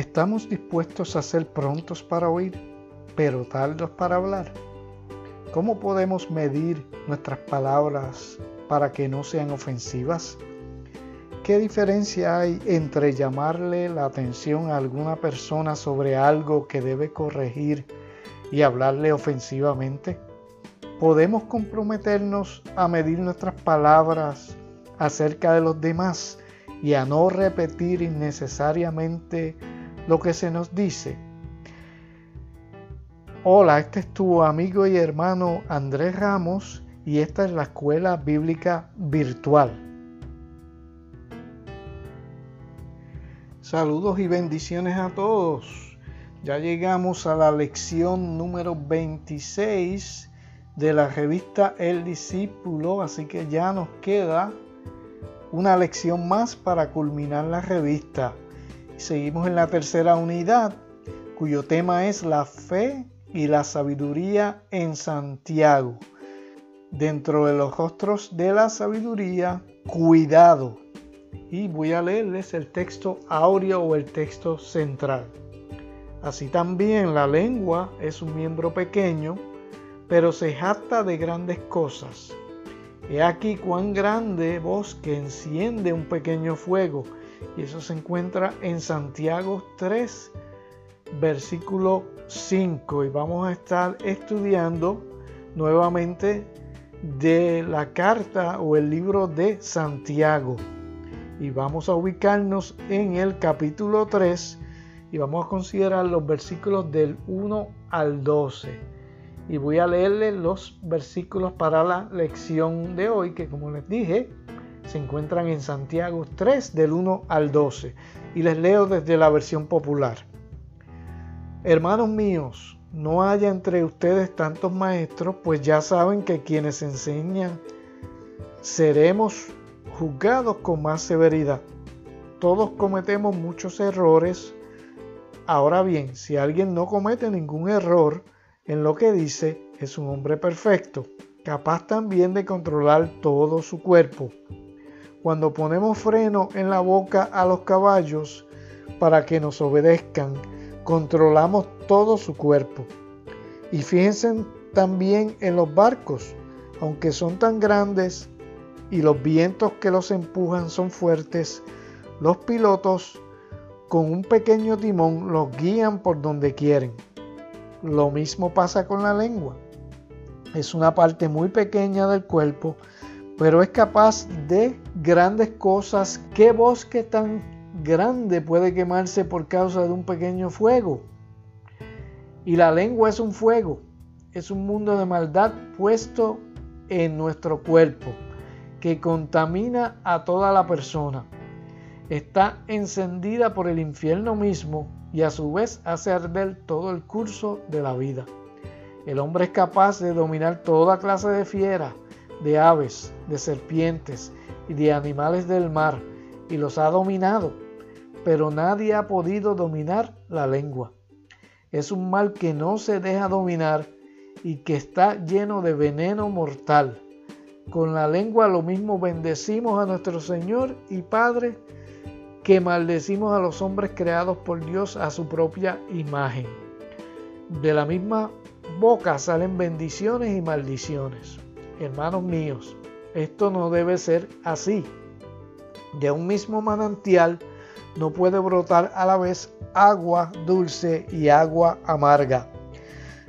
¿Estamos dispuestos a ser prontos para oír, pero tardos para hablar? ¿Cómo podemos medir nuestras palabras para que no sean ofensivas? ¿Qué diferencia hay entre llamarle la atención a alguna persona sobre algo que debe corregir y hablarle ofensivamente? ¿Podemos comprometernos a medir nuestras palabras acerca de los demás y a no repetir innecesariamente lo que se nos dice. Hola, este es tu amigo y hermano Andrés Ramos y esta es la Escuela Bíblica Virtual. Saludos y bendiciones a todos. Ya llegamos a la lección número 26 de la revista El Discípulo, así que ya nos queda una lección más para culminar la revista. Seguimos en la tercera unidad, cuyo tema es la fe y la sabiduría en Santiago. Dentro de los rostros de la sabiduría, cuidado. Y voy a leerles el texto áureo o el texto central. Así también la lengua es un miembro pequeño, pero se jacta de grandes cosas. He aquí cuán grande bosque enciende un pequeño fuego y eso se encuentra en Santiago 3, versículo 5. Y vamos a estar estudiando nuevamente de la carta o el libro de Santiago. Y vamos a ubicarnos en el capítulo 3 y vamos a considerar los versículos del 1 al 12. Y voy a leerles los versículos para la lección de hoy, que como les dije, se encuentran en Santiago 3 del 1 al 12 y les leo desde la versión popular. Hermanos míos, no haya entre ustedes tantos maestros, pues ya saben que quienes enseñan seremos juzgados con más severidad. Todos cometemos muchos errores. Ahora bien, si alguien no comete ningún error en lo que dice, es un hombre perfecto, capaz también de controlar todo su cuerpo. Cuando ponemos freno en la boca a los caballos para que nos obedezcan, controlamos todo su cuerpo. Y fíjense también en los barcos, aunque son tan grandes y los vientos que los empujan son fuertes, los pilotos con un pequeño timón los guían por donde quieren. Lo mismo pasa con la lengua. Es una parte muy pequeña del cuerpo, pero es capaz de grandes cosas. ¿Qué bosque tan grande puede quemarse por causa de un pequeño fuego? Y la lengua es un fuego, es un mundo de maldad puesto en nuestro cuerpo que contamina a toda la persona. Está encendida por el infierno mismo y a su vez hace arder todo el curso de la vida. El hombre es capaz de dominar toda clase de fieras de aves, de serpientes y de animales del mar, y los ha dominado, pero nadie ha podido dominar la lengua. Es un mal que no se deja dominar y que está lleno de veneno mortal. Con la lengua lo mismo bendecimos a nuestro Señor y Padre que maldecimos a los hombres creados por Dios a su propia imagen. De la misma boca salen bendiciones y maldiciones. Hermanos míos, esto no debe ser así. De un mismo manantial no puede brotar a la vez agua dulce y agua amarga.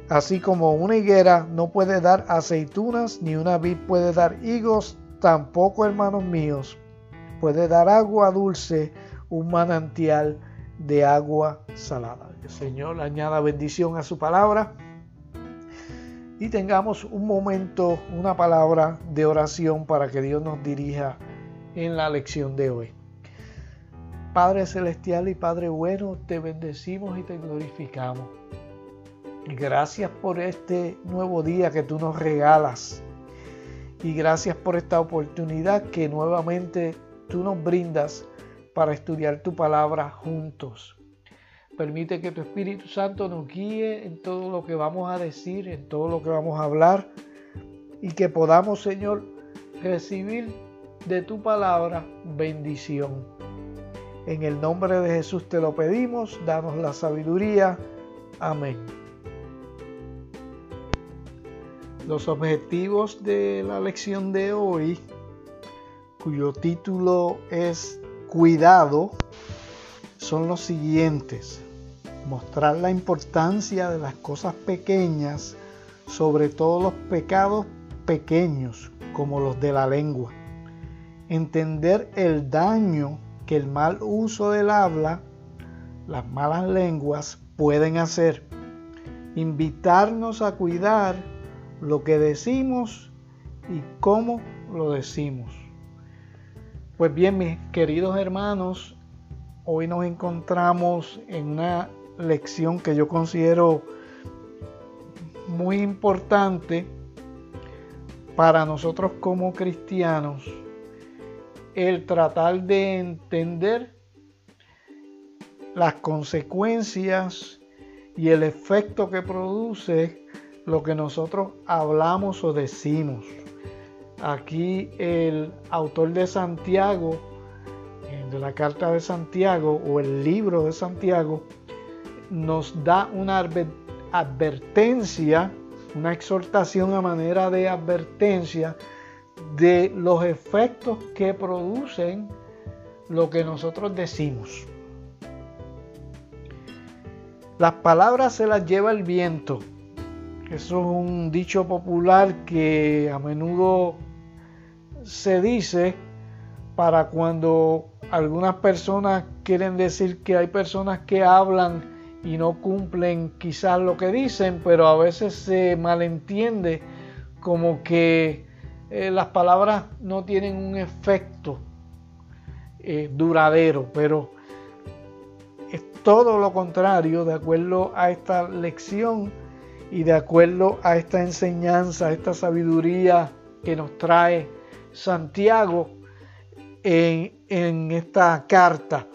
Así como una higuera no puede dar aceitunas ni una vid puede dar higos, tampoco, hermanos míos, puede dar agua dulce un manantial de agua salada. El Señor añada bendición a su palabra y tengamos un momento, una palabra de oración para que Dios nos dirija en la lección de hoy. Padre Celestial y Padre Bueno, te bendecimos y te glorificamos. Gracias por este nuevo día que tú nos regalas. Y gracias por esta oportunidad que nuevamente tú nos brindas para estudiar tu palabra juntos. Permite que tu Espíritu Santo nos guíe en todo lo que vamos a decir, en todo lo que vamos a hablar y que podamos, Señor, recibir de tu palabra bendición. En el nombre de Jesús te lo pedimos, danos la sabiduría. Amén. Los objetivos de la lección de hoy, cuyo título es Cuidado, son los siguientes. Mostrar la importancia de las cosas pequeñas, sobre todo los pecados pequeños, como los de la lengua. Entender el daño que el mal uso del habla, las malas lenguas, pueden hacer. Invitarnos a cuidar lo que decimos y cómo lo decimos. Pues bien, mis queridos hermanos, hoy nos encontramos en una lección que yo considero muy importante para nosotros como cristianos, el tratar de entender las consecuencias y el efecto que produce lo que nosotros hablamos o decimos. Aquí el autor de Santiago, de la carta de Santiago o el libro de Santiago, nos da una advertencia, una exhortación a manera de advertencia de los efectos que producen lo que nosotros decimos. Las palabras se las lleva el viento. Eso es un dicho popular que a menudo se dice para cuando algunas personas quieren decir que hay personas que hablan y no cumplen quizás lo que dicen, pero a veces se malentiende como que eh, las palabras no tienen un efecto eh, duradero, pero es todo lo contrario de acuerdo a esta lección y de acuerdo a esta enseñanza, a esta sabiduría que nos trae Santiago en, esta carta,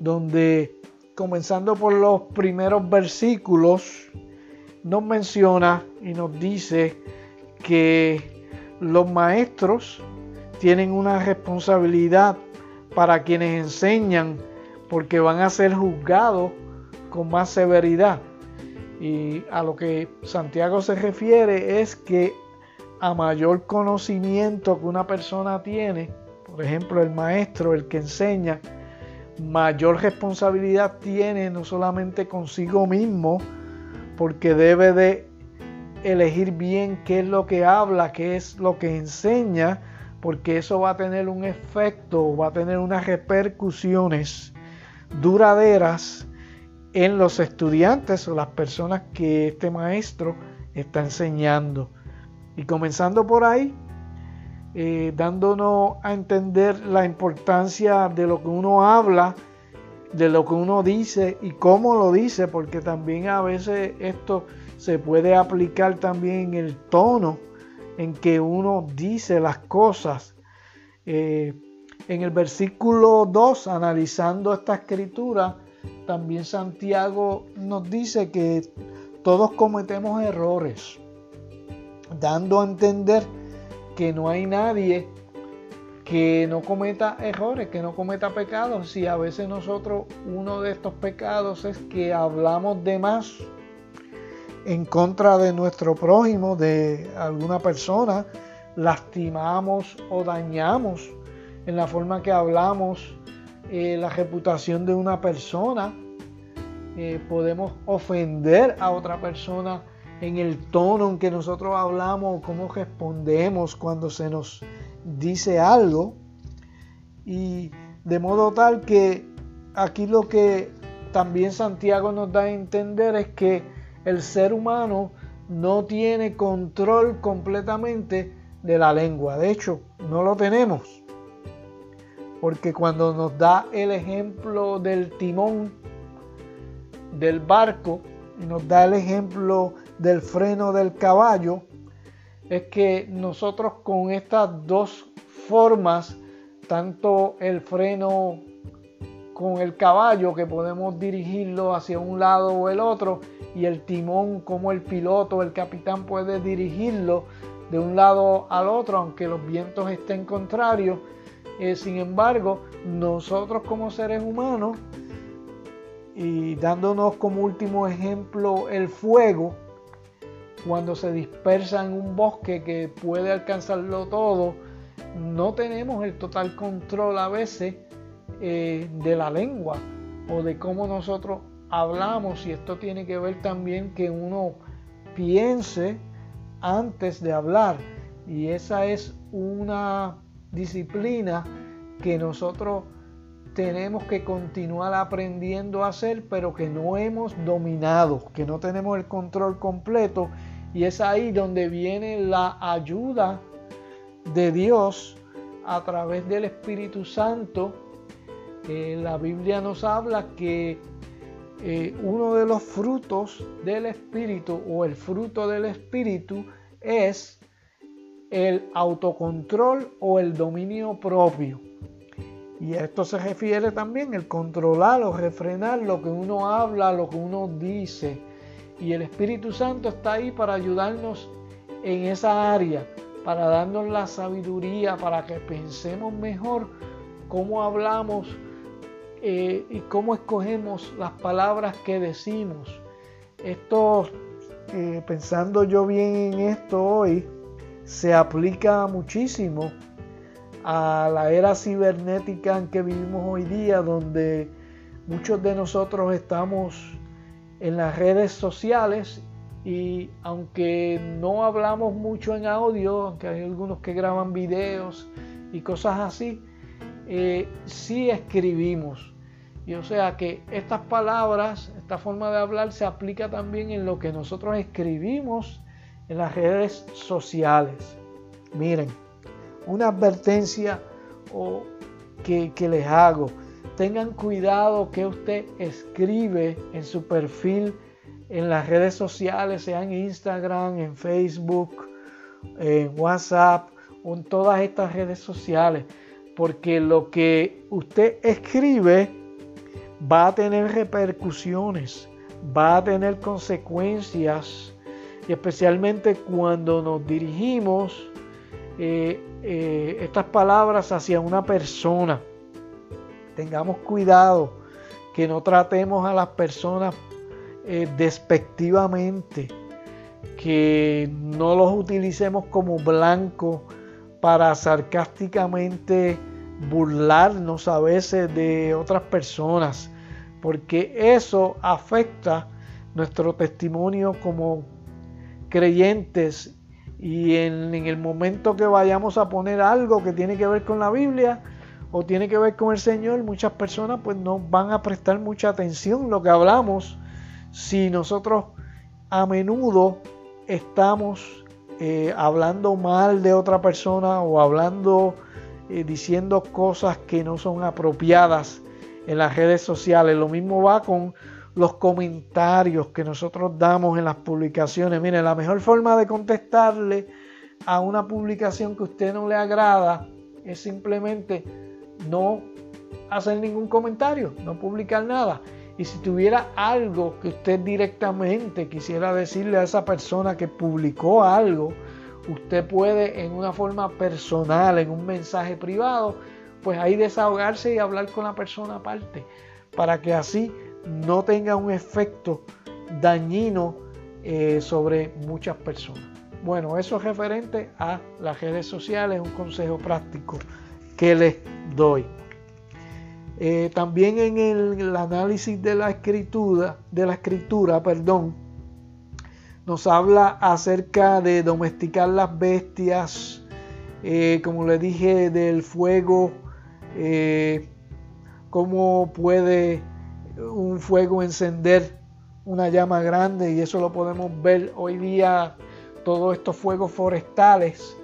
donde comenzando por los primeros versículos, nos menciona y nos dice que los maestros tienen una responsabilidad para quienes enseñan porque van a ser juzgados con más severidad. Y a lo que Santiago se refiere es que a mayor conocimiento que una persona tiene, por ejemplo el maestro, el que enseña, mayor responsabilidad tiene no solamente consigo mismo, porque debe de elegir bien qué es lo que habla, qué es lo que enseña, porque eso va a tener un efecto, va a tener unas repercusiones duraderas en los estudiantes o las personas que este maestro está enseñando. Y comenzando por ahí, eh, dándonos a entender la importancia de lo que uno habla, de lo que uno dice y cómo lo dice, porque también a veces esto se puede aplicar también en el tono en que uno dice las cosas. Eh, en el versículo 2, analizando esta escritura, también Santiago nos dice que todos cometemos errores, dando a entender que no hay nadie que no cometa errores, que no cometa pecados. Si a veces nosotros uno de estos pecados es que hablamos de más en contra de nuestro prójimo, de alguna persona, lastimamos o dañamos en la forma que hablamos eh, la reputación de una persona, eh, podemos ofender a otra persona en el tono en que nosotros hablamos, cómo respondemos cuando se nos dice algo. Y de modo tal que aquí lo que también Santiago nos da a entender es que el ser humano no tiene control completamente de la lengua. De hecho, no lo tenemos. Porque cuando nos da el ejemplo del timón del barco nos da el ejemplo del freno del caballo, es que nosotros con estas dos formas, tanto el freno con el caballo que podemos dirigirlo hacia un lado o el otro y el timón como el piloto, el capitán puede dirigirlo de un lado al otro aunque los vientos estén contrarios. Eh, sin embargo, nosotros como seres humanos, y dándonos como último ejemplo el fuego, cuando se dispersa en un bosque que puede alcanzarlo todo, no tenemos el total control a veces eh, de la lengua o de cómo nosotros hablamos. Y esto tiene que ver también que uno piense antes de hablar. Y esa es una disciplina que nosotros tenemos que continuar aprendiendo a hacer pero que no hemos dominado, que no tenemos el control completo y es ahí donde viene la ayuda de Dios a través del Espíritu Santo. La Biblia nos habla que eh, uno de los frutos del Espíritu o el fruto del Espíritu es el autocontrol o el dominio propio. Y a esto se refiere también el controlar o refrenar lo que uno habla, lo que uno dice. Y el Espíritu Santo está ahí para ayudarnos en esa área, para darnos la sabiduría, para que pensemos mejor cómo hablamos eh, y cómo escogemos las palabras que decimos. Esto, eh, pensando yo bien en esto hoy, se aplica muchísimo a la era cibernética en que vivimos hoy día, donde muchos de nosotros estamos en las redes sociales y aunque no hablamos mucho en audio, aunque hay algunos que graban videos y cosas así, eh, sí escribimos. Y o sea que estas palabras, esta forma de hablar se aplica también en lo que nosotros escribimos en las redes sociales. Miren, una advertencia que, que les hago. Tengan cuidado que usted escribe en su perfil en las redes sociales, sea en Instagram, en Facebook, en WhatsApp en todas estas redes sociales. Porque lo que usted escribe va a tener repercusiones, va a tener consecuencias, y especialmente cuando nos dirigimos eh, eh, estas palabras hacia una persona. Tengamos cuidado que no tratemos a las personas eh, despectivamente, que no los utilicemos como blanco para sarcásticamente burlarnos a veces de otras personas, porque eso afecta nuestro testimonio como creyentes y en, el momento que vayamos a poner algo que tiene que ver con la Biblia o tiene que ver con el Señor, muchas personas pues no van a prestar mucha atención lo que hablamos si nosotros a menudo estamos eh, hablando mal de otra persona o hablando eh, diciendo cosas que no son apropiadas en las redes sociales. Lo mismo va con los comentarios que nosotros damos en las publicaciones. Mire, la mejor forma de contestarle a una publicación que a usted no le agrada es simplemente no hacer ningún comentario, no publicar nada. Y si tuviera algo que usted directamente quisiera decirle a esa persona que publicó algo, usted puede en una forma personal, en un mensaje privado, pues ahí desahogarse y hablar con la persona aparte, para que así no tenga un efecto dañino eh, sobre muchas personas. Bueno, eso es referente a las redes sociales, un consejo práctico que les doy. Eh, también en el, análisis de la escritura, de la escritura, perdón, nos habla acerca de domesticar las bestias, eh, como le dije, del fuego, cómo puede un fuego encender una llama grande y eso lo podemos ver hoy día, todos estos fuegos forestales,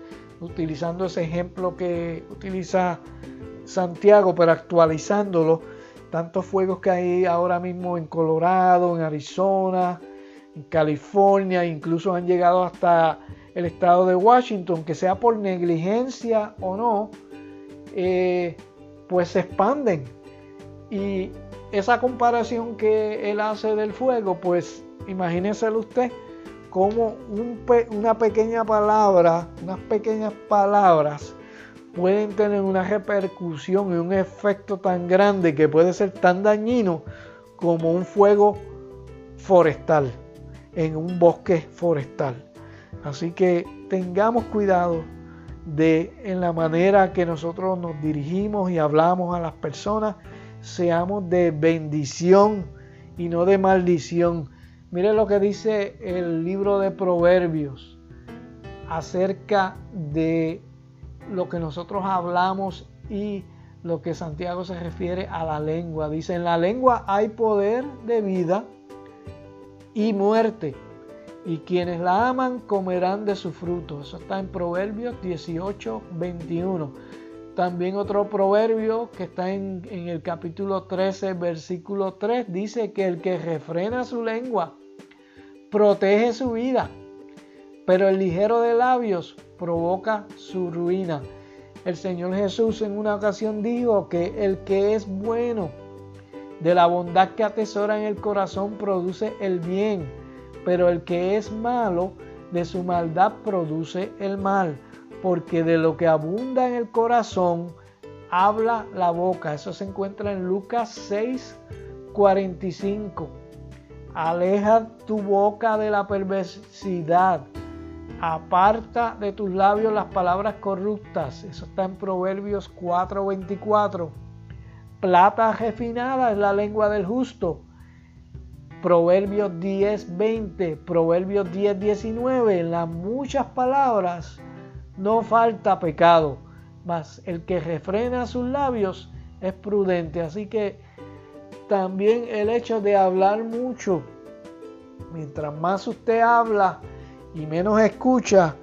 utilizando ese ejemplo que utiliza Santiago, pero actualizándolo, tantos fuegos que hay ahora mismo en Colorado, en Arizona, en California, incluso han llegado hasta el estado de Washington, que sea por negligencia o no, eh, pues se expanden. Y esa comparación que él hace del fuego, pues imagínese usted como una pequeña palabra, unas pequeñas palabras pueden tener una repercusión y un efecto tan grande que puede ser tan dañino como un fuego forestal, en un bosque forestal. Así que tengamos cuidado de en la manera que nosotros nos dirigimos y hablamos a las personas, seamos de bendición y no de maldición. Mire lo que dice el libro de Proverbios acerca de lo que nosotros hablamos y lo que Santiago se refiere a la lengua. Dice, en la lengua hay poder de vida y muerte, y quienes la aman comerán de su fruto. Eso está en Proverbios 18, 21. También otro proverbio que está en, el capítulo 13, versículo 3, dice que el que refrena su lengua protege su vida, pero el ligero de labios provoca su ruina. El Señor Jesús en una ocasión dijo que el que es bueno, de la bondad que atesora en el corazón produce el bien, pero el que es malo, de su maldad produce el mal, porque de lo que abunda en el corazón, habla la boca. Eso se encuentra en Lucas 6, 45. Aleja tu boca de la perversidad aparta de tus labios las palabras corruptas. Eso está en Proverbios 4:24. Plata refinada es la lengua del justo. Proverbios 10:20, Proverbios 10:19. En las muchas palabras no falta pecado, mas el que refrena sus labios es prudente. Así que también el hecho de hablar mucho, mientras más usted habla, y menos escucha,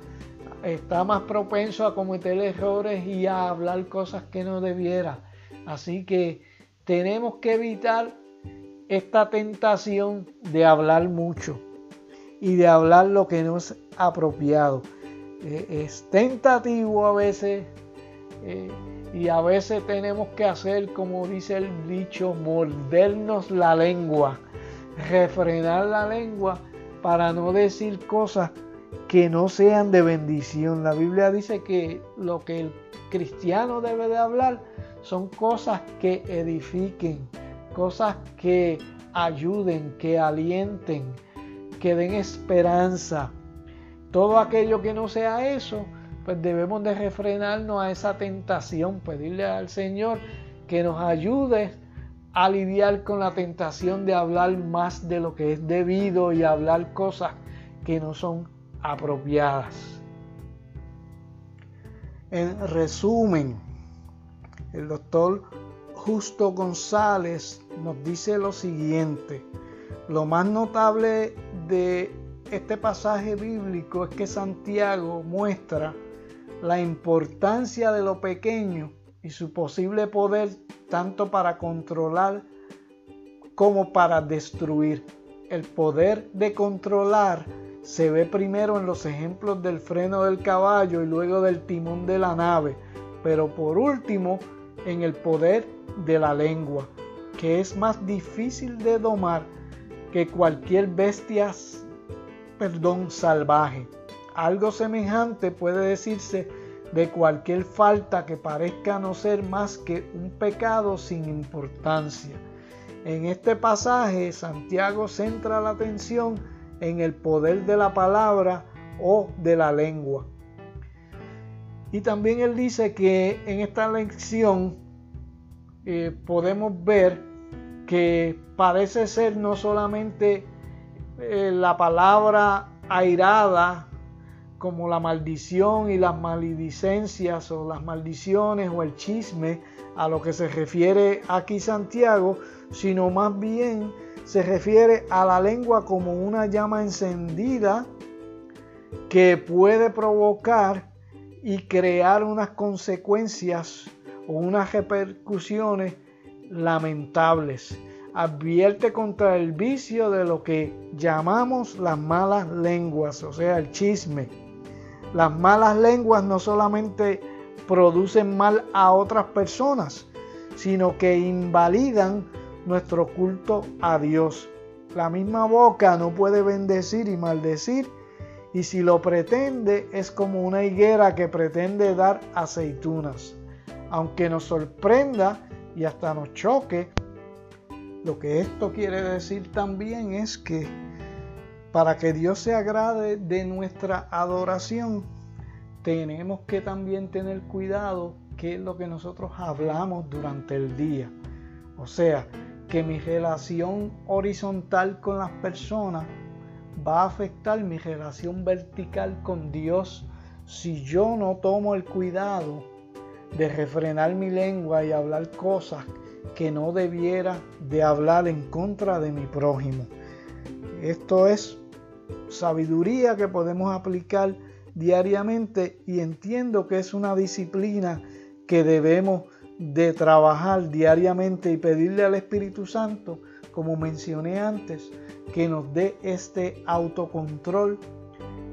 está más propenso a cometer errores y a hablar cosas que no debiera. Así que tenemos que evitar esta tentación de hablar mucho y de hablar lo que no es apropiado. Eh, es tentativo a veces eh, y a veces tenemos que hacer, como dice el dicho, mordernos la lengua, refrenar la lengua para no decir cosas que no sean de bendición. La Biblia dice que lo que el cristiano debe de hablar son cosas que edifiquen, cosas que ayuden, que alienten, que den esperanza. Todo aquello que no sea eso, pues debemos de refrenarnos a esa tentación, pedirle al Señor que nos ayude a lidiar con la tentación de hablar más de lo que es debido y hablar cosas que no son apropiadas. En resumen, el doctor Justo González nos dice lo siguiente. Lo más notable de este pasaje bíblico es que Santiago muestra la importancia de lo pequeño y su posible poder tanto para controlar como para destruir. El poder de controlar se ve primero en los ejemplos del freno del caballo y luego del timón de la nave, pero por último en el poder de la lengua, que es más difícil de domar que cualquier bestia perdón, salvaje. Algo semejante puede decirse de cualquier falta que parezca no ser más que un pecado sin importancia. En este pasaje Santiago centra la atención en el poder de la palabra o de la lengua. Y también él dice que en esta lección eh, podemos ver que parece ser no solamente eh, la palabra airada como la maldición y las maledicencias o las maldiciones o el chisme a lo que se refiere aquí Santiago, sino más bien se refiere a la lengua como una llama encendida que puede provocar y crear unas consecuencias o unas repercusiones lamentables. Advierte contra el vicio de lo que llamamos las malas lenguas, o sea, el chisme. Las malas lenguas no solamente producen mal a otras personas, sino que invalidan nuestro culto a Dios. La misma boca no puede bendecir y maldecir y si lo pretende es como una higuera que pretende dar aceitunas. Aunque nos sorprenda y hasta nos choque, lo que esto quiere decir también es que para que Dios se agrade de nuestra adoración, tenemos que también tener cuidado qué es lo que nosotros hablamos durante el día. O sea, que mi relación horizontal con las personas va a afectar mi relación vertical con Dios si yo no tomo el cuidado de refrenar mi lengua y hablar cosas que no debiera de hablar en contra de mi prójimo. Esto es sabiduría que podemos aplicar diariamente y entiendo que es una disciplina que debemos de trabajar diariamente y pedirle al Espíritu Santo, como mencioné antes, que nos dé este autocontrol,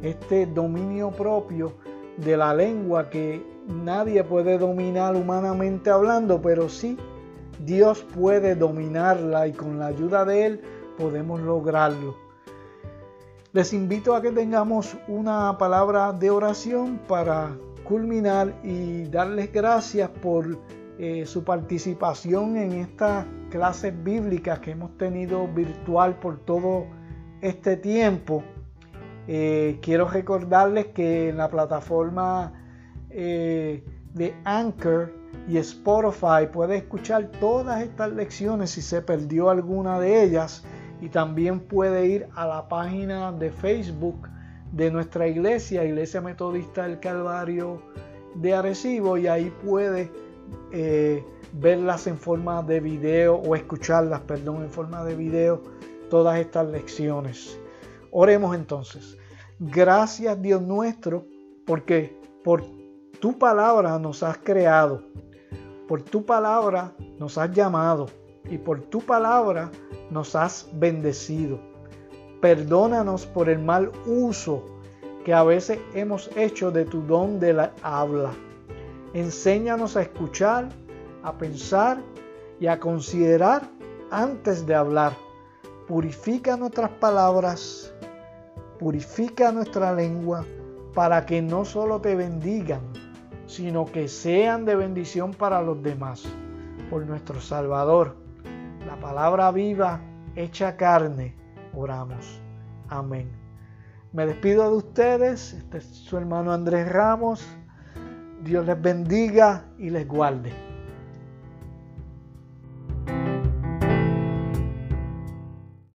este dominio propio de la lengua que nadie puede dominar humanamente hablando, pero sí Dios puede dominarla y con la ayuda de Él podemos lograrlo. Les invito a que tengamos una palabra de oración para culminar y darles gracias por eh, su participación en estas clases bíblicas que hemos tenido virtual por todo este tiempo. Eh, quiero recordarles que en la plataforma eh, de Anchor y Spotify puede escuchar todas estas lecciones si se perdió alguna de ellas y también puede ir a la página de Facebook de nuestra iglesia, Iglesia Metodista del Calvario de Arecibo y ahí puede eh, verlas en forma de video o escucharlas, perdón, en forma de video todas estas lecciones. Oremos entonces. Gracias Dios nuestro porque por tu palabra nos has creado, por tu palabra nos has llamado y por tu palabra nos has bendecido. Perdónanos por el mal uso que a veces hemos hecho de tu don de la habla. Enséñanos a escuchar, a pensar y a considerar antes de hablar. Purifica nuestras palabras, purifica nuestra lengua para que no solo te bendigan, sino que sean de bendición para los demás. Por nuestro Salvador, la palabra viva, hecha carne, oramos. Amén. Me despido de ustedes. Este es su hermano Andrés Ramos. Dios les bendiga y les guarde.